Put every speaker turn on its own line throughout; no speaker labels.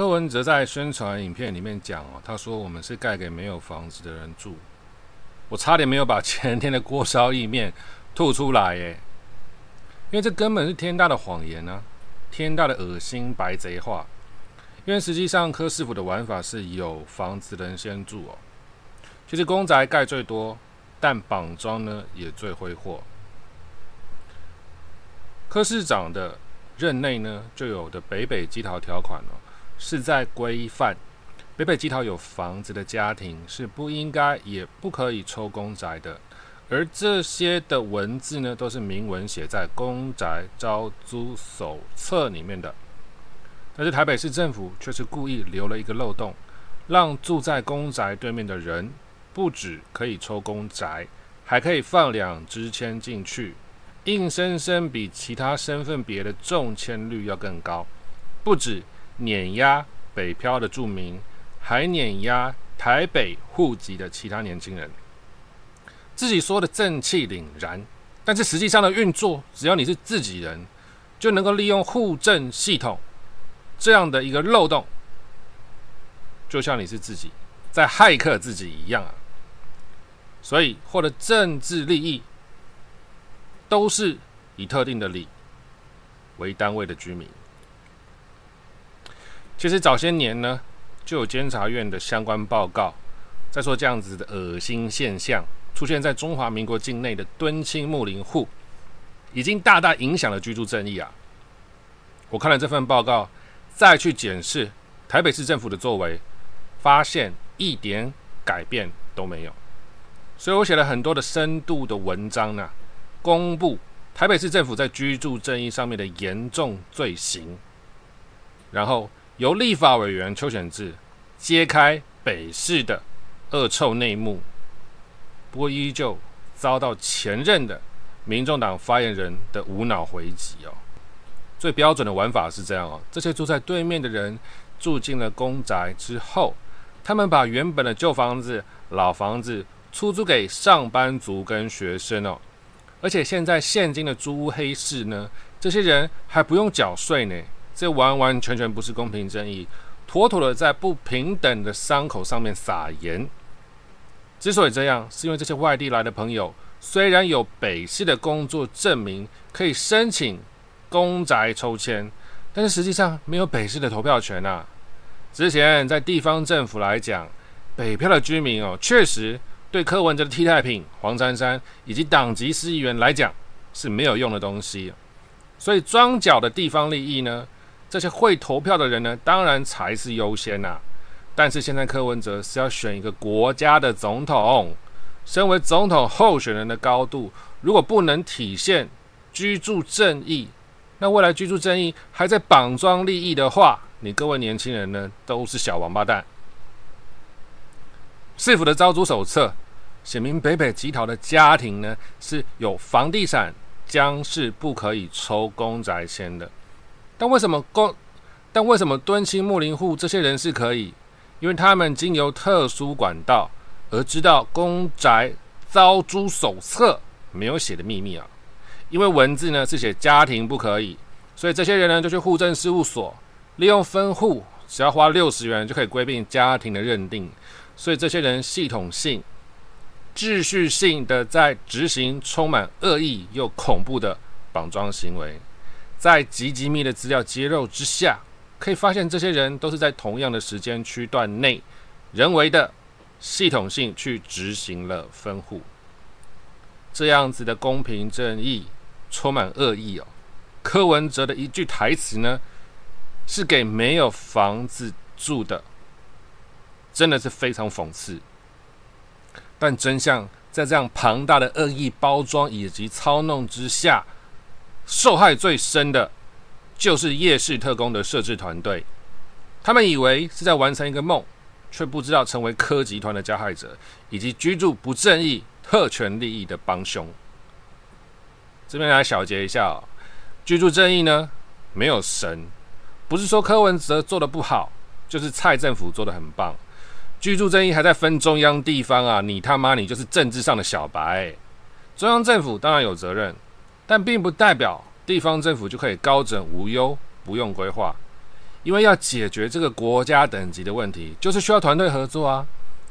柯文哲在宣传影片里面讲哦，他说我们是盖给没有房子的人住，我差点没有把前天的锅烧意面吐出来耶，因为这根本是天大的谎言啊，天大的恶心白贼话。因为实际上柯师傅的玩法是有房子的人先住哦，其实公宅盖最多，但绑桩呢也最挥霍。柯市长的任内呢，就有的北北基桃条款哦，是在规范北北基桃有房子的家庭是不应该也不可以抽公宅的，而这些的文字呢，都是明文写在公宅招租手册里面的。但是台北市政府却是故意留了一个漏洞，让住在公宅对面的人不止可以抽公宅，还可以放两支签进去，硬生生比其他身份别的中签率要更高。不止碾压北漂的住民，还碾压台北户籍的其他年轻人。自己说的正气凛然，但是实际上的运作，只要你是自己人，就能够利用户政系统。这样的一个漏洞，就像你是自己在骇客自己一样啊！所以获得政治利益，都是以特定的里为单位的居民。其实早些年呢，就有监察院的相关报告，在说这样子的恶心现象出现在中华民国境内的敦亲睦邻户，已经大大影响了居住正义啊！我看了这份报告。再去检视台北市政府的作为，发现一点改变都没有。所以我写了很多的深度的文章呢，公布台北市政府在居住正义上面的严重罪行，然后由立法委员邱显志揭开北市的恶臭内幕。不过依旧遭到前任的民众党发言人的无脑回击哦。最标准的玩法是这样哦，这些住在对面的人住进了公宅之后，他们把原本的旧房子、老房子出租给上班族跟学生哦，而且现在现今的租屋黑市呢，这些人还不用缴税呢，这完完全全不是公平正义，妥妥的在不平等的伤口上面撒盐。之所以这样，是因为这些外地来的朋友虽然有北市的工作证明可以申请。公宅抽签，但是实际上没有北市的投票权呐。之前在地方政府来讲，北漂的居民哦，确实对柯文哲的替代品黄珊珊以及党籍司议员来讲是没有用的东西。所以庄脚的地方利益呢，这些会投票的人呢，当然才是优先呐。但是现在柯文哲是要选一个国家的总统，身为总统候选人的高度，如果不能体现居住正义。那未来居住正义还在绑桩利益的话，你各位年轻人呢都是小王八蛋。市府的招租手册写明北北吉桃的家庭呢是有房地产，将是不可以抽公宅签的。但为什么公？但为什么敦亲睦邻户这些人是可以？因为他们经由特殊管道而知道公宅招租手册没有写的秘密啊。因为文字呢是写家庭不可以，所以这些人呢就去户政事务所，利用分户，只要花六十元就可以规避家庭的认定。所以这些人系统性、秩序性的在执行充满恶意又恐怖的绑桩行为。在极极密的资料揭露之下，可以发现这些人都是在同样的时间区段内，人为的系统性去执行了分户。这样子的公平正义。充满恶意哦！柯文哲的一句台词呢，是给没有房子住的，真的是非常讽刺。但真相在这样庞大的恶意包装以及操弄之下，受害最深的，就是夜市特工的设置团队。他们以为是在完成一个梦，却不知道成为柯集团的加害者，以及居住不正义、特权利益的帮凶。这边来小结一下，居住正义呢没有神，不是说柯文哲做的不好，就是蔡政府做的很棒。居住正义还在分中央地方啊，你他妈你就是政治上的小白。中央政府当然有责任，但并不代表地方政府就可以高枕无忧，不用规划。因为要解决这个国家等级的问题，就是需要团队合作啊。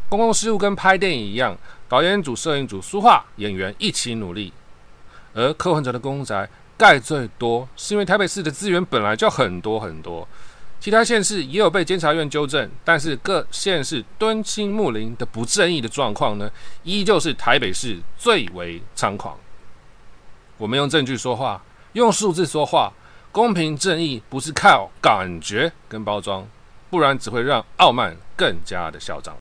公共事务跟拍电影一样，导演组、摄影组、书画演员一起努力。而柯文哲的公宅盖最多，是因为台北市的资源本来就很多很多，其他县市也有被监察院纠正，但是各县市敦亲睦邻的不正义的状况呢，依旧是台北市最为猖狂。我们用证据说话，用数字说话，公平正义不是靠感觉跟包装，不然只会让傲慢更加的嚣张。